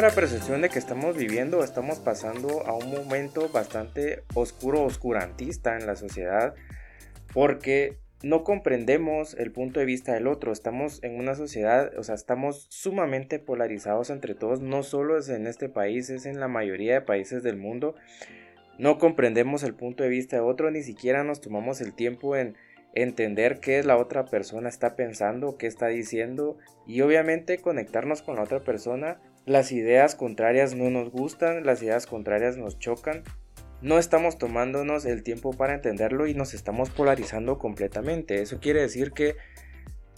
La percepción de que estamos viviendo, estamos pasando a un momento bastante oscuro, oscurantista en la sociedad, porque no comprendemos el punto de vista del otro. Estamos en una sociedad, o sea, estamos sumamente polarizados entre todos, no solo es en este país, es en la mayoría de países del mundo. No comprendemos el punto de vista de otro, ni siquiera nos tomamos el tiempo en entender qué es la otra persona está pensando, qué está diciendo y obviamente conectarnos con la otra persona. Las ideas contrarias no nos gustan, las ideas contrarias nos chocan, no estamos tomándonos el tiempo para entenderlo y nos estamos polarizando completamente. Eso quiere decir que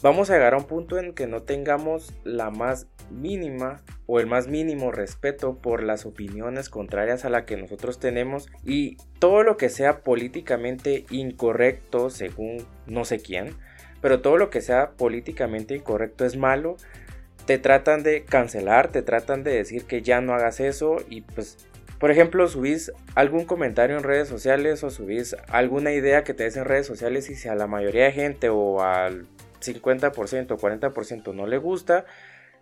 vamos a llegar a un punto en que no tengamos la más mínima o el más mínimo respeto por las opiniones contrarias a la que nosotros tenemos y todo lo que sea políticamente incorrecto según no sé quién, pero todo lo que sea políticamente incorrecto es malo. Te tratan de cancelar, te tratan de decir que ya no hagas eso y pues por ejemplo, subís algún comentario en redes sociales o subís alguna idea que te des en redes sociales y si a la mayoría de gente o al 50% o 40% no le gusta,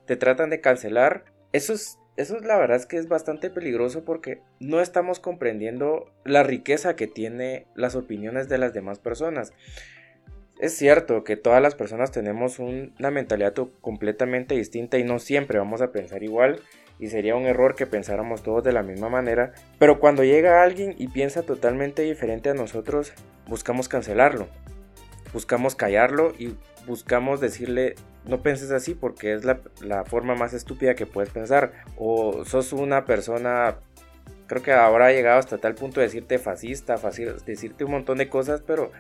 te tratan de cancelar. Eso es, eso es la verdad que es bastante peligroso porque no estamos comprendiendo la riqueza que tiene las opiniones de las demás personas. Es cierto que todas las personas tenemos una mentalidad completamente distinta y no siempre vamos a pensar igual y sería un error que pensáramos todos de la misma manera, pero cuando llega alguien y piensa totalmente diferente a nosotros, buscamos cancelarlo, buscamos callarlo y buscamos decirle no penses así porque es la, forma más estúpida que puedes pensar o sos una persona creo que ahora ha llegado hasta tal punto de decirte fascista, decirte un montón de cosas, pero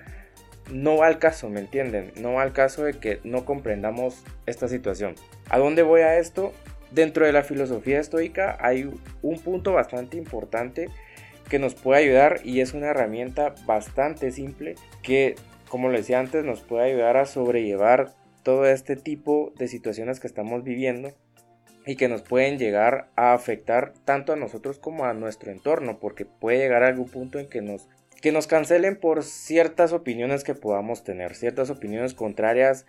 no va al caso, ¿me entienden? No va al caso de que no comprendamos esta situación. ¿A dónde voy a esto? Dentro de la filosofía estoica hay un punto bastante importante que nos puede ayudar y es una herramienta bastante simple que, como les decía antes, nos puede ayudar a sobrellevar todo este tipo de situaciones que estamos viviendo y que nos pueden llegar a afectar tanto a nosotros como a nuestro entorno, porque puede llegar a algún punto en que nos, que nos cancelen por ciertas opiniones que podamos tener, ciertas opiniones contrarias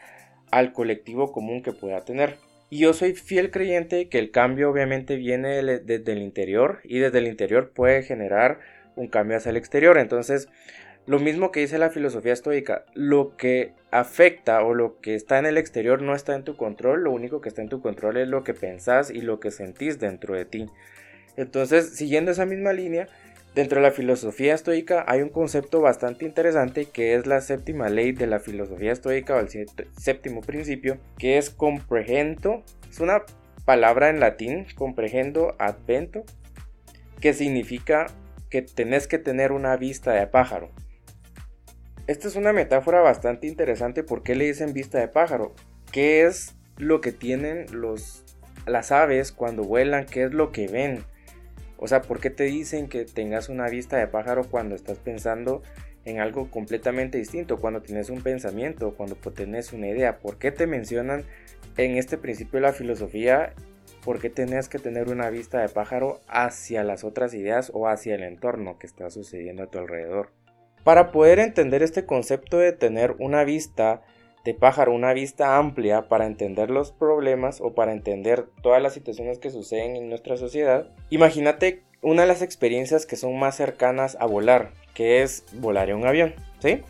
al colectivo común que pueda tener. Y yo soy fiel creyente que el cambio obviamente viene desde el interior y desde el interior puede generar un cambio hacia el exterior. Entonces, lo mismo que dice la filosofía estoica, lo que afecta o lo que está en el exterior no está en tu control, lo único que está en tu control es lo que pensás y lo que sentís dentro de ti. Entonces, siguiendo esa misma línea, Dentro de la filosofía estoica hay un concepto bastante interesante que es la séptima ley de la filosofía estoica o el séptimo principio, que es comprehendo. Es una palabra en latín, comprehendo advento, que significa que tenés que tener una vista de pájaro. Esta es una metáfora bastante interesante. ¿Por qué le dicen vista de pájaro? ¿Qué es lo que tienen los, las aves cuando vuelan? ¿Qué es lo que ven? O sea, ¿por qué te dicen que tengas una vista de pájaro cuando estás pensando en algo completamente distinto? Cuando tienes un pensamiento, cuando tienes una idea. ¿Por qué te mencionan en este principio de la filosofía? ¿Por qué tenés que tener una vista de pájaro hacia las otras ideas o hacia el entorno que está sucediendo a tu alrededor? Para poder entender este concepto de tener una vista de pájaro, una vista amplia para entender los problemas o para entender todas las situaciones que suceden en nuestra sociedad, imagínate una de las experiencias que son más cercanas a volar, que es volar en un avión, ¿sí?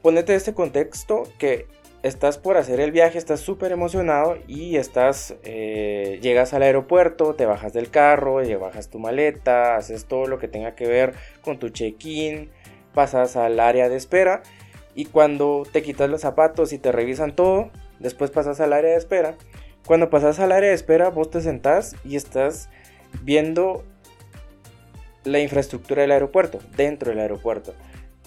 Ponete este contexto que estás por hacer el viaje, estás súper emocionado y estás, eh, llegas al aeropuerto, te bajas del carro, bajas tu maleta, haces todo lo que tenga que ver con tu check-in, pasas al área de espera y cuando te quitas los zapatos y te revisan todo, después pasas al área de espera. Cuando pasas al área de espera, vos te sentás y estás viendo la infraestructura del aeropuerto, dentro del aeropuerto.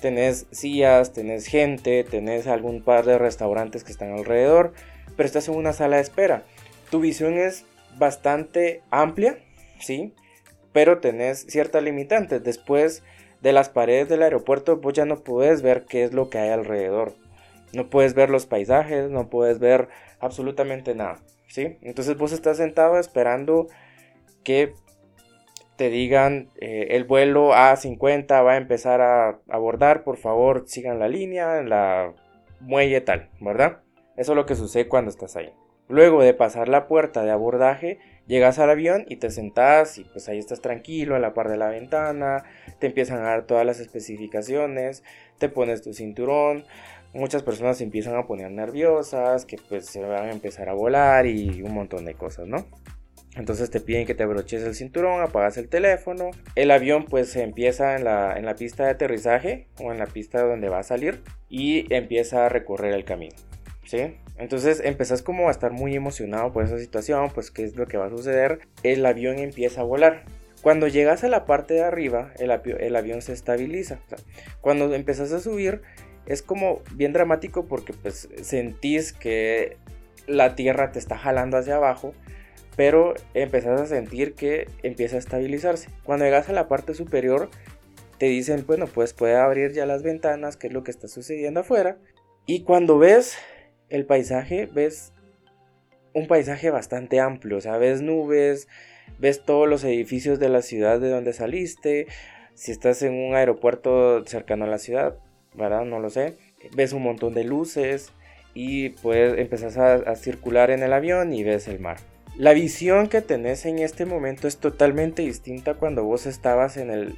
Tenés sillas, tenés gente, tenés algún par de restaurantes que están alrededor, pero estás en una sala de espera. Tu visión es bastante amplia, ¿sí? Pero tenés ciertas limitantes. Después de las paredes del aeropuerto vos ya no puedes ver qué es lo que hay alrededor. No puedes ver los paisajes, no puedes ver absolutamente nada, ¿sí? Entonces vos estás sentado esperando que te digan eh, el vuelo A50 va a empezar a abordar, por favor sigan la línea, la muelle tal, ¿verdad? Eso es lo que sucede cuando estás ahí. Luego de pasar la puerta de abordaje, llegas al avión y te sentás y pues ahí estás tranquilo a la par de la ventana, te empiezan a dar todas las especificaciones, te pones tu cinturón, muchas personas se empiezan a poner nerviosas, que pues se van a empezar a volar y un montón de cosas, ¿no? Entonces te piden que te abroches el cinturón, apagas el teléfono. El avión pues empieza en la, en la pista de aterrizaje o en la pista donde va a salir y empieza a recorrer el camino. ¿Sí? Entonces empezás como a estar muy emocionado por esa situación, pues qué es lo que va a suceder. El avión empieza a volar. Cuando llegas a la parte de arriba, el, el avión se estabiliza. cuando empezás a subir, es como bien dramático porque pues sentís que la tierra te está jalando hacia abajo, pero empezás a sentir que empieza a estabilizarse. Cuando llegas a la parte superior, te dicen, bueno, pues puede abrir ya las ventanas, qué es lo que está sucediendo afuera. Y cuando ves el paisaje, ves un paisaje bastante amplio, o sea, ves nubes, ves todos los edificios de la ciudad de donde saliste, si estás en un aeropuerto cercano a la ciudad, ¿verdad? No lo sé. Ves un montón de luces y pues empezás a, circular en el avión y ves el mar. La visión que tenés en este momento es totalmente distinta cuando vos estabas en, el,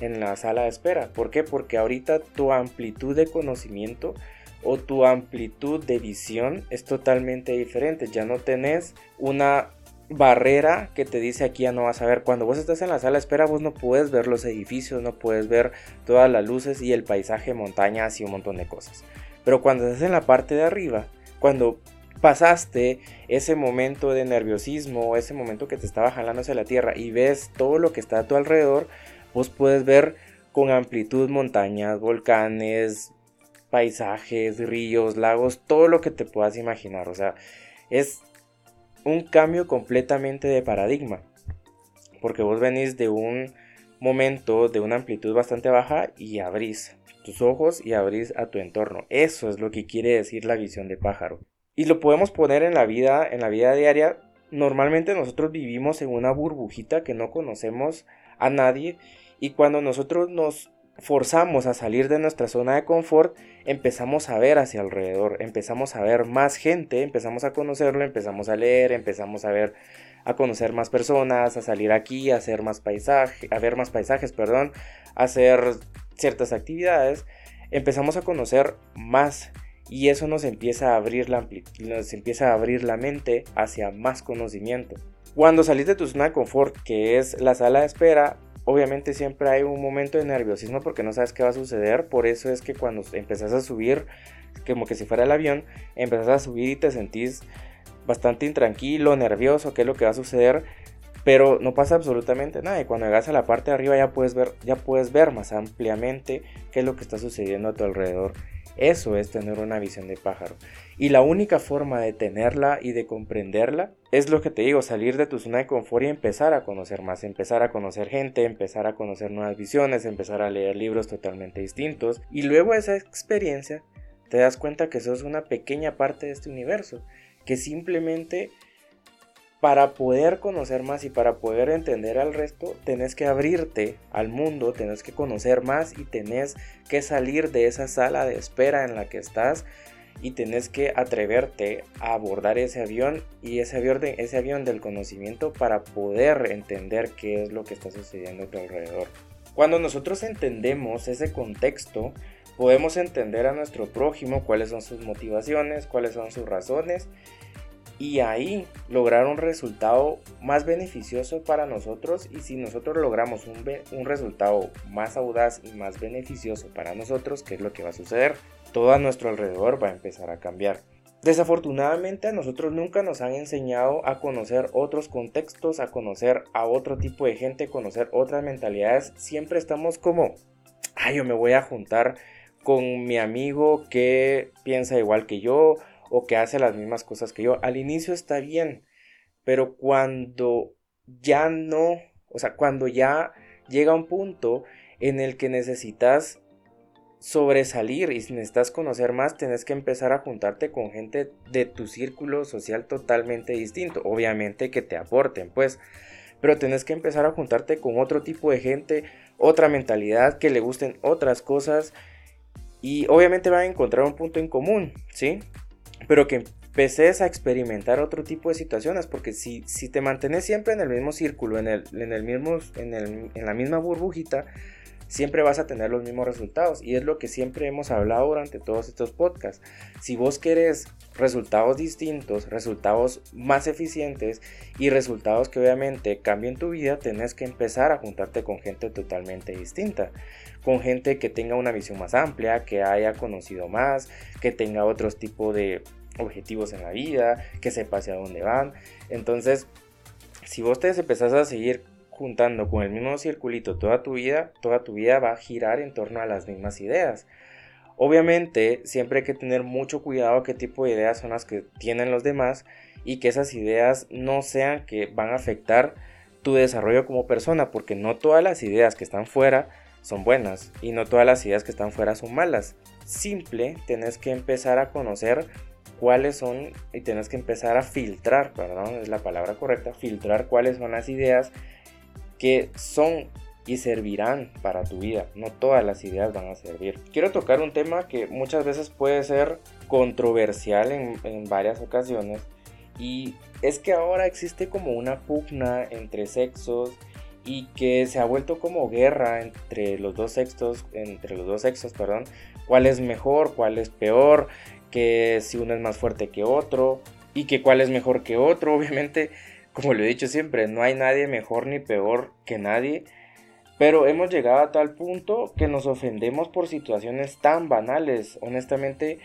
en la sala de espera. ¿Por qué? Porque ahorita tu amplitud de conocimiento o tu amplitud de visión es totalmente diferente. Ya no tenés una barrera que te dice aquí ya no vas a ver. Cuando vos estás en la sala de espera, vos no puedes ver los edificios, no puedes ver todas las luces y el paisaje, montañas y un montón de cosas. Pero cuando estás en la parte de arriba, cuando pasaste ese momento de nerviosismo, ese momento que te estaba jalando hacia la tierra y ves todo lo que está a tu alrededor, vos puedes ver con amplitud montañas, volcanes, paisajes, ríos, lagos, todo lo que te puedas imaginar. O sea, es un cambio completamente de paradigma. Porque vos venís de un momento de una amplitud bastante baja y abrís tus ojos y abrís a tu entorno. Eso es lo que quiere decir la visión de pájaro. Y lo podemos poner en la vida, en la vida diaria. Normalmente nosotros vivimos en una burbujita que no conocemos a nadie y cuando nosotros nos forzamos a salir de nuestra zona de confort, empezamos a ver hacia alrededor, empezamos a ver más gente, empezamos a conocerlo, empezamos a leer, empezamos a ver a conocer más personas, a salir aquí, a hacer más paisaje, a ver más paisajes, perdón, a hacer ciertas actividades, empezamos a conocer más y eso nos empieza a abrir la nos empieza a abrir la mente hacia más conocimiento. Cuando salís de tu zona de confort, que es la sala de espera, obviamente siempre hay un momento de nerviosismo porque no sabes qué va a suceder. Por eso es que cuando empezás a subir, como que si fuera el avión, empezás a subir y te sentís bastante intranquilo, nervioso, qué es lo que va a suceder. Pero no pasa absolutamente nada. Y cuando llegas a la parte de arriba ya puedes ver, ya puedes ver más ampliamente qué es lo que está sucediendo a tu alrededor. Eso es tener una visión de pájaro. Y la única forma de tenerla y de comprenderla es lo que te digo, salir de tu zona de confort y empezar a conocer más, empezar a conocer gente, empezar a conocer nuevas visiones, empezar a leer libros totalmente distintos. Y luego esa experiencia te das cuenta que sos una pequeña parte de este universo, que simplemente para poder conocer más y para poder entender al resto, tenés que abrirte al mundo, tenés que conocer más y tenés que salir de esa sala de espera en la que estás y tenés que atreverte a abordar ese avión y ese avión, de, ese avión del conocimiento para poder entender qué es lo que está sucediendo a tu alrededor. Cuando nosotros entendemos ese contexto, podemos entender a nuestro prójimo cuáles son sus motivaciones, cuáles son sus razones y ahí lograr un resultado más beneficioso para nosotros y si nosotros logramos un, un, resultado más audaz y más beneficioso para nosotros, ¿qué es lo que va a suceder? Todo a nuestro alrededor va a empezar a cambiar. Desafortunadamente a nosotros nunca nos han enseñado a conocer otros contextos, a conocer a otro tipo de gente, conocer otras mentalidades. Siempre estamos como, ay, yo me voy a juntar con mi amigo que piensa igual que yo o que hace las mismas cosas que yo. Al inicio está bien, pero cuando ya no, o sea, cuando ya llega un punto en el que necesitas sobresalir y necesitas conocer más, tienes que empezar a juntarte con gente de tu círculo social totalmente distinto. Obviamente que te aporten, pues, pero tienes que empezar a juntarte con otro tipo de gente, otra mentalidad, que le gusten otras cosas y obviamente van a encontrar un punto en común, ¿sí? Pero que empeces a experimentar otro tipo de situaciones, porque si, si te mantienes siempre en el mismo círculo, en, el, en, el mismo, en, el, en la misma burbujita, siempre vas a tener los mismos resultados. Y es lo que siempre hemos hablado durante todos estos podcasts. Si vos querés resultados distintos, resultados más eficientes y resultados que obviamente cambien tu vida, tenés que empezar a juntarte con gente totalmente distinta. Con gente que tenga una visión más amplia, que haya conocido más, que tenga otros tipos de objetivos en la vida, que sepa hacia dónde van. Entonces, si vos te empezás a seguir juntando con el mismo circulito toda tu vida, toda tu vida va a girar en torno a las mismas ideas. Obviamente, siempre hay que tener mucho cuidado qué tipo de ideas son las que tienen los demás y que esas ideas no sean que van a afectar tu desarrollo como persona, porque no todas las ideas que están fuera son buenas y no todas las ideas que están fuera son malas. Simple, tenés que empezar a conocer cuáles son y tenés que empezar a filtrar, perdón, es la palabra correcta, filtrar cuáles son las ideas que son y servirán para tu vida. No todas las ideas van a servir. Quiero tocar un tema que muchas veces puede ser controversial en, varias ocasiones y es que ahora existe como una pugna entre sexos y que se ha vuelto como guerra entre los dos sexos, entre los dos sexos, perdón, cuál es mejor, cuál es peor, que si uno es más fuerte que otro y que cuál es mejor que otro, obviamente como lo he dicho siempre, no hay nadie mejor ni peor que nadie, pero hemos llegado a tal punto que nos ofendemos por situaciones tan banales. Honestamente,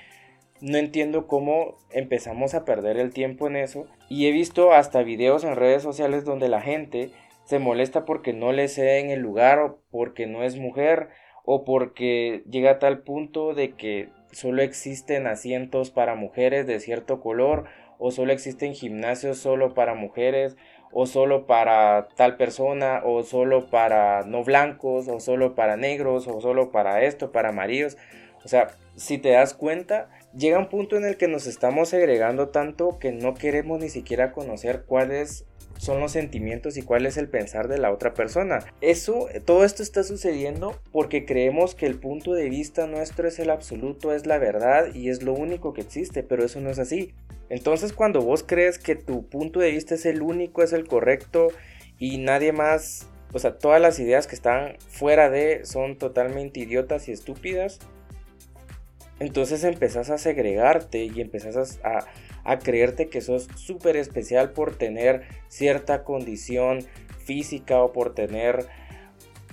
no entiendo cómo empezamos a perder el tiempo en eso. Y he visto hasta videos en redes sociales donde la gente se molesta porque no le en el lugar o porque no es mujer o porque llega a tal punto de que solo existen asientos para mujeres de cierto color o solo existen gimnasios solo para mujeres o solo para tal persona o solo para no blancos o solo para negros o solo para esto, para amarillos. O sea, si te das cuenta, llega un punto en el que nos estamos segregando tanto que no queremos ni siquiera conocer cuáles son los sentimientos y cuál es el pensar de la otra persona. Eso, todo esto está sucediendo porque creemos que el punto de vista nuestro es el absoluto, es la verdad y es lo único que existe, pero eso no es así. Entonces cuando vos crees que tu punto de vista es el único, es el correcto y nadie más, o sea, todas las ideas que están fuera de son totalmente idiotas y estúpidas, entonces empezás a segregarte y empezás a, creerte que sos súper especial por tener cierta condición física o por tener,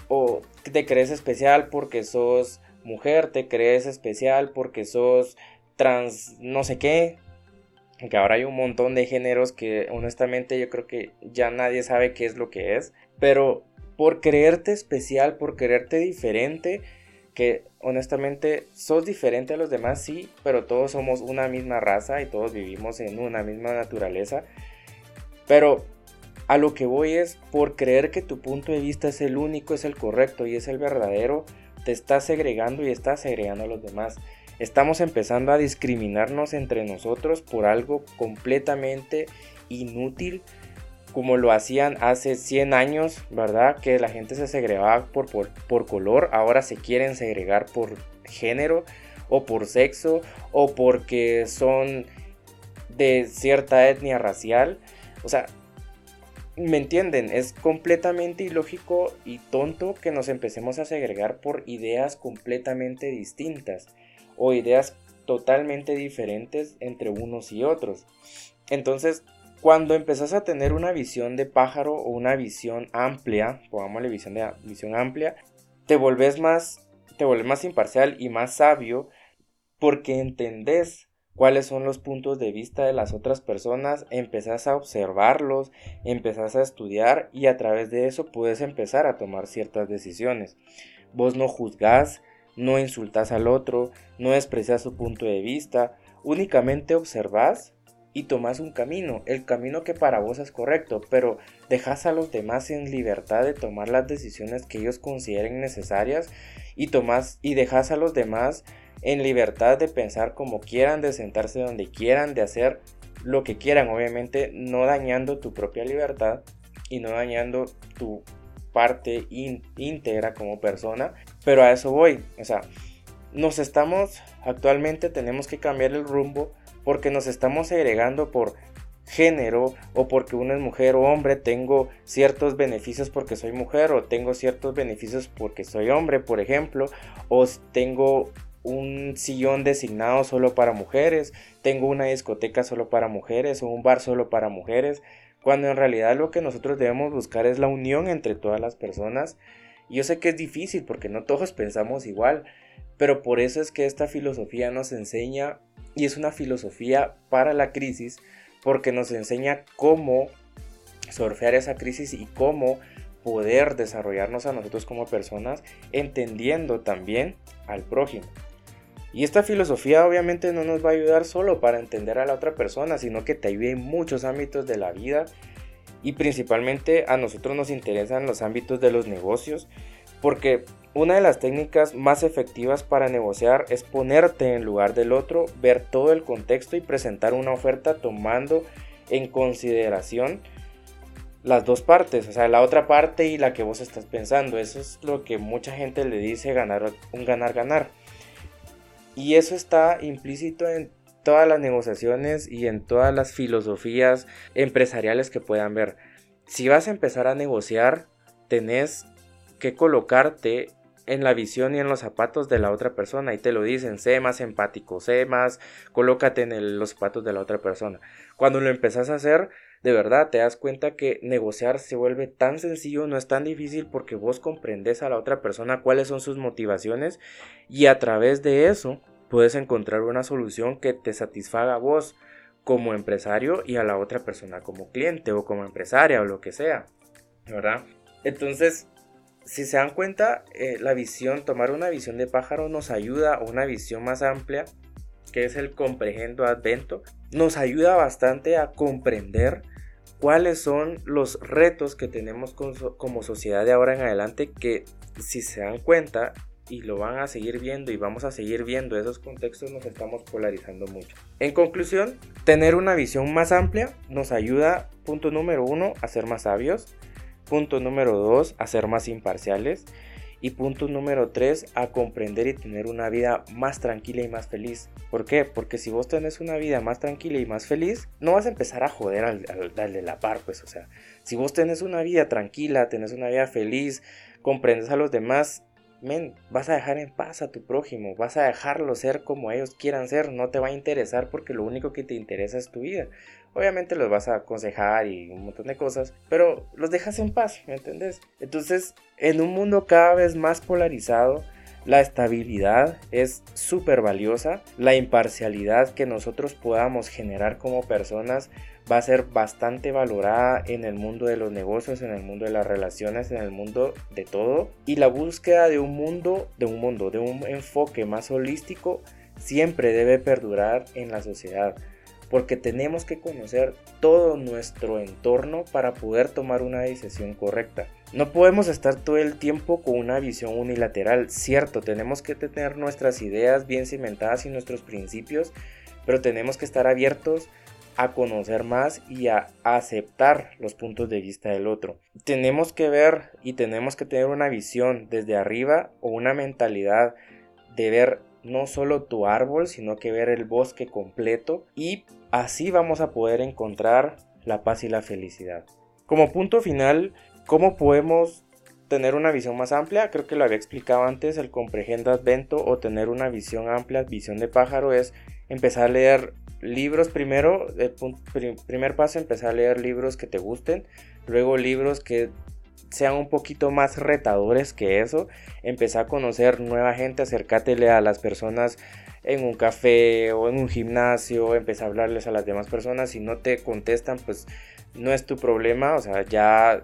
o te crees especial porque sos mujer, te crees especial porque sos trans no sé qué, que ahora hay un montón de géneros que honestamente yo creo que ya nadie sabe qué es lo que es, pero por creerte especial, por creerte diferente, que honestamente sos diferente a los demás, sí, pero todos somos una misma raza y todos vivimos en una misma naturaleza, pero a lo que voy es por creer que tu punto de vista es el único, es el correcto y es el verdadero, te estás segregando y estás segregando a los demás. Estamos empezando a discriminarnos entre nosotros por algo completamente inútil como lo hacían hace 100 años, ¿verdad? Que la gente se segregaba por, por, color, ahora se quieren segregar por género o por sexo o porque son de cierta etnia racial. O sea, ¿me entienden? Es completamente ilógico y tonto que nos empecemos a segregar por ideas completamente distintas o ideas totalmente diferentes entre unos y otros. Entonces, cuando empezás a tener una visión de pájaro o una visión amplia, pongámosle visión de visión amplia, te volvés más te vuelves más imparcial y más sabio porque entendés cuáles son los puntos de vista de las otras personas, empezás a observarlos, empezás a estudiar y a través de eso puedes empezar a tomar ciertas decisiones. Vos no juzgás, no insultas al otro, no expresas su punto de vista, únicamente observas y tomas un camino, el camino que para vos es correcto, pero dejas a los demás en libertad de tomar las decisiones que ellos consideren necesarias y tomas y dejas a los demás en libertad de pensar como quieran, de sentarse donde quieran, de hacer lo que quieran, obviamente no dañando tu propia libertad y no dañando tu parte íntegra como persona, pero a eso voy, o sea, nos estamos, actualmente tenemos que cambiar el rumbo porque nos estamos segregando por género o porque uno es mujer o hombre, tengo ciertos beneficios porque soy mujer o tengo ciertos beneficios porque soy hombre, por ejemplo, o tengo un sillón designado solo para mujeres, tengo una discoteca solo para mujeres o un bar solo para mujeres, cuando en realidad lo que nosotros debemos buscar es la unión entre todas las personas. Yo sé que es difícil porque no todos pensamos igual, pero por eso es que esta filosofía nos enseña y es una filosofía para la crisis porque nos enseña cómo surfear esa crisis y cómo poder desarrollarnos a nosotros como personas entendiendo también al prójimo. Y esta filosofía obviamente no nos va a ayudar solo para entender a la otra persona, sino que te ayuda en muchos ámbitos de la vida y principalmente a nosotros nos interesan los ámbitos de los negocios, porque una de las técnicas más efectivas para negociar es ponerte en lugar del otro, ver todo el contexto y presentar una oferta tomando en consideración las dos partes, o sea, la otra parte y la que vos estás pensando. Eso es lo que mucha gente le dice ganar un ganar ganar. Y eso está implícito en todas las negociaciones y en todas las filosofías empresariales que puedan ver. Si vas a empezar a negociar, tenés que colocarte en la visión y en los zapatos de la otra persona y te lo dicen, sé más empático, sé más, colócate en los zapatos de la otra persona. Cuando lo empezás a hacer, de verdad te das cuenta que negociar se vuelve tan sencillo, no es tan difícil porque vos comprendes a la otra persona cuáles son sus motivaciones y a través de eso puedes encontrar una solución que te satisfaga a vos como empresario y a la otra persona como cliente o como empresaria o lo que sea, ¿verdad? Entonces, si se dan cuenta, eh, la visión, tomar una visión de pájaro nos ayuda a una visión más amplia, que es el comprehendo advento, nos ayuda bastante a comprender cuáles son los retos que tenemos como sociedad de ahora en adelante, que si se dan cuenta y lo van a seguir viendo y vamos a seguir viendo esos contextos, nos estamos polarizando mucho. En conclusión, tener una visión más amplia nos ayuda, punto número uno, a ser más sabios, Punto número 2, a ser más imparciales. Y punto número 3, a comprender y tener una vida más tranquila y más feliz. ¿Por qué? Porque si vos tenés una vida más tranquila y más feliz, no vas a empezar a joder al, de la par, pues. O sea, si vos tenés una vida tranquila, tenés una vida feliz, comprendes a los demás, men, vas a dejar en paz a tu prójimo, vas a dejarlo ser como ellos quieran ser, no te va a interesar porque lo único que te interesa es tu vida. Obviamente los vas a aconsejar y un montón de cosas, pero los dejas en paz, ¿me entendés? Entonces, en un mundo cada vez más polarizado, la estabilidad es súper valiosa, la imparcialidad que nosotros podamos generar como personas va a ser bastante valorada en el mundo de los negocios, en el mundo de las relaciones, en el mundo de todo. Y la búsqueda de un mundo, de un mundo, de un enfoque más holístico, siempre debe perdurar en la sociedad porque tenemos que conocer todo nuestro entorno para poder tomar una decisión correcta. No podemos estar todo el tiempo con una visión unilateral, cierto, tenemos que tener nuestras ideas bien cimentadas y nuestros principios, pero tenemos que estar abiertos a conocer más y a aceptar los puntos de vista del otro. Tenemos que ver y tenemos que tener una visión desde arriba o una mentalidad de ver no solo tu árbol, sino que ver el bosque completo y así vamos a poder encontrar la paz y la felicidad. Como punto final, ¿cómo podemos tener una visión más amplia? Creo que lo había explicado antes, el comprehendo advento o tener una visión amplia, visión de pájaro es empezar a leer libros primero, el primer paso empezar a leer libros que te gusten, luego libros que sean un poquito más retadores que eso, empezar a conocer nueva gente, acércatele a las personas en un café o en un gimnasio, empezar a hablarles a las demás personas, si no te contestan, pues no es tu problema, o sea, ya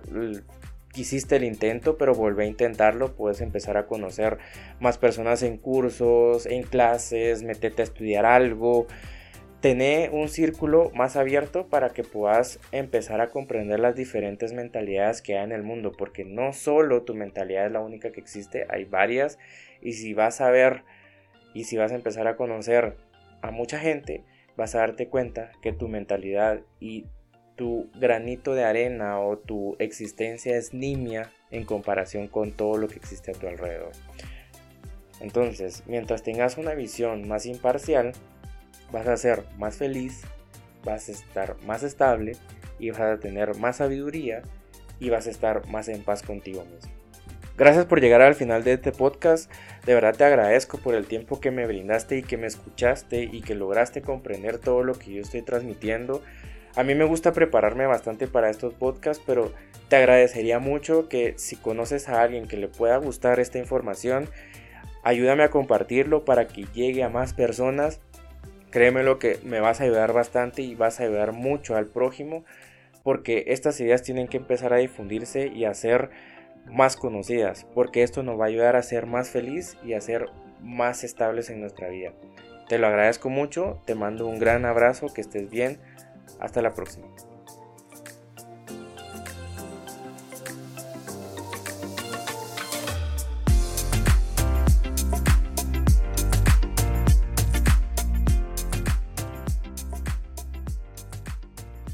hiciste el intento, pero vuelve a intentarlo, puedes empezar a conocer más personas en cursos, en clases, meterte a estudiar algo, tener un círculo más abierto para que puedas empezar a comprender las diferentes mentalidades que hay en el mundo, porque no solo tu mentalidad es la única que existe, hay varias, y si vas a ver y si vas a empezar a conocer a mucha gente, vas a darte cuenta que tu mentalidad y tu granito de arena o tu existencia es nimia en comparación con todo lo que existe a tu alrededor. Entonces, mientras tengas una visión más imparcial, vas a ser más feliz, vas a estar más estable y vas a tener más sabiduría y vas a estar más en paz contigo mismo. Gracias por llegar al final de este podcast. De verdad te agradezco por el tiempo que me brindaste y que me escuchaste y que lograste comprender todo lo que yo estoy transmitiendo. A mí me gusta prepararme bastante para estos podcasts, pero te agradecería mucho que si conoces a alguien que le pueda gustar esta información, ayúdame a compartirlo para que llegue a más personas. Créeme lo que me vas a ayudar bastante y vas a ayudar mucho al prójimo porque estas ideas tienen que empezar a difundirse y a ser más conocidas, porque esto nos va a ayudar a ser más feliz y a ser más estables en nuestra vida. Te lo agradezco mucho, te mando un gran abrazo, que estés bien, hasta la próxima.